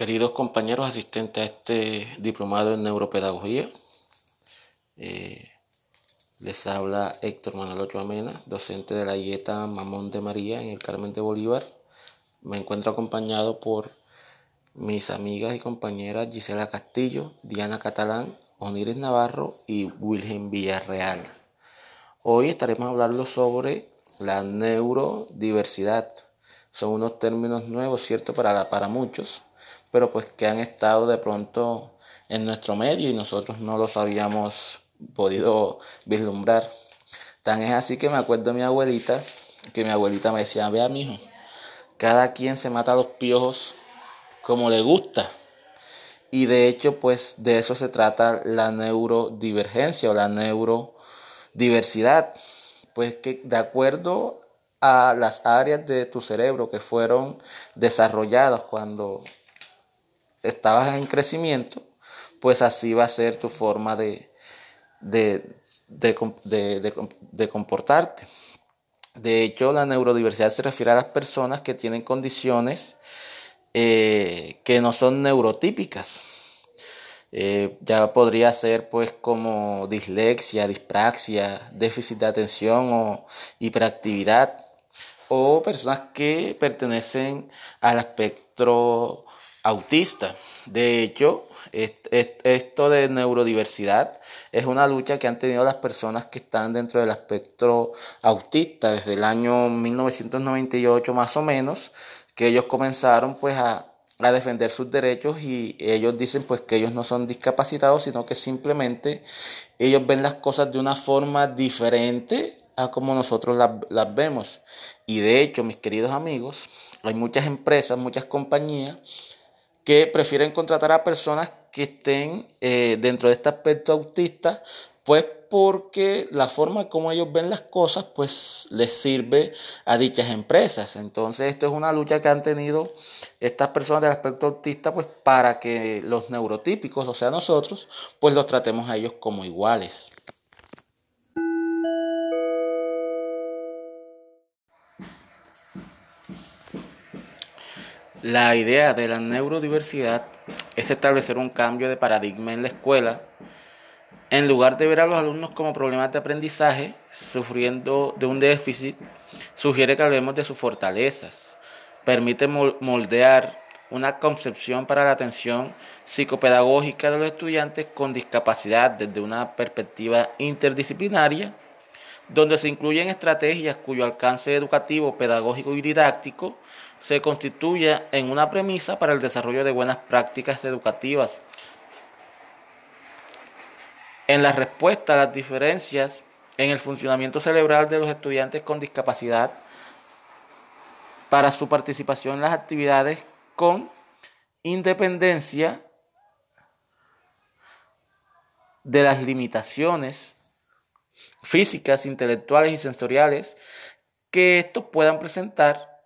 Queridos compañeros asistentes a este diplomado en neuropedagogía, eh, les habla Héctor Manuel Ochoa Mena, docente de la IETA Mamón de María en el Carmen de Bolívar. Me encuentro acompañado por mis amigas y compañeras Gisela Castillo, Diana Catalán, Oniris Navarro y Wilhelm Villarreal. Hoy estaremos hablando sobre la neurodiversidad. Son unos términos nuevos, ¿cierto? Para, para muchos pero pues que han estado de pronto en nuestro medio y nosotros no los habíamos podido vislumbrar. Tan es así que me acuerdo de mi abuelita, que mi abuelita me decía, vea mijo, cada quien se mata los piojos como le gusta. Y de hecho, pues de eso se trata la neurodivergencia o la neurodiversidad. Pues que de acuerdo a las áreas de tu cerebro que fueron desarrolladas cuando estabas en crecimiento, pues así va a ser tu forma de, de, de, comportarte. De hecho, la neurodiversidad se refiere a las personas que tienen condiciones eh, que no son neurotípicas. Eh, ya podría ser pues como dislexia, dispraxia, déficit de atención o hiperactividad o personas que pertenecen al espectro autista. De hecho, esto de neurodiversidad es una lucha que han tenido las personas que están dentro del espectro autista desde el año 1998 más o menos, que ellos comenzaron pues a, a defender sus derechos y ellos dicen pues que ellos no son discapacitados, sino que simplemente ellos ven las cosas de una forma diferente a como nosotros las, las vemos. Y de hecho, mis queridos amigos, hay muchas empresas, muchas compañías que prefieren contratar a personas que estén eh, dentro de este aspecto autista, pues porque la forma como ellos ven las cosas, pues les sirve a dichas empresas. Entonces, esto es una lucha que han tenido estas personas del aspecto autista, pues para que los neurotípicos, o sea, nosotros, pues los tratemos a ellos como iguales. La idea de la neurodiversidad es establecer un cambio de paradigma en la escuela. En lugar de ver a los alumnos como problemas de aprendizaje, sufriendo de un déficit, sugiere que hablemos de sus fortalezas. Permite moldear una concepción para la atención psicopedagógica de los estudiantes con discapacidad desde una perspectiva interdisciplinaria, donde se incluyen estrategias cuyo alcance educativo, pedagógico y didáctico se constituye en una premisa para el desarrollo de buenas prácticas educativas. En la respuesta a las diferencias en el funcionamiento cerebral de los estudiantes con discapacidad para su participación en las actividades con independencia de las limitaciones físicas, intelectuales y sensoriales que estos puedan presentar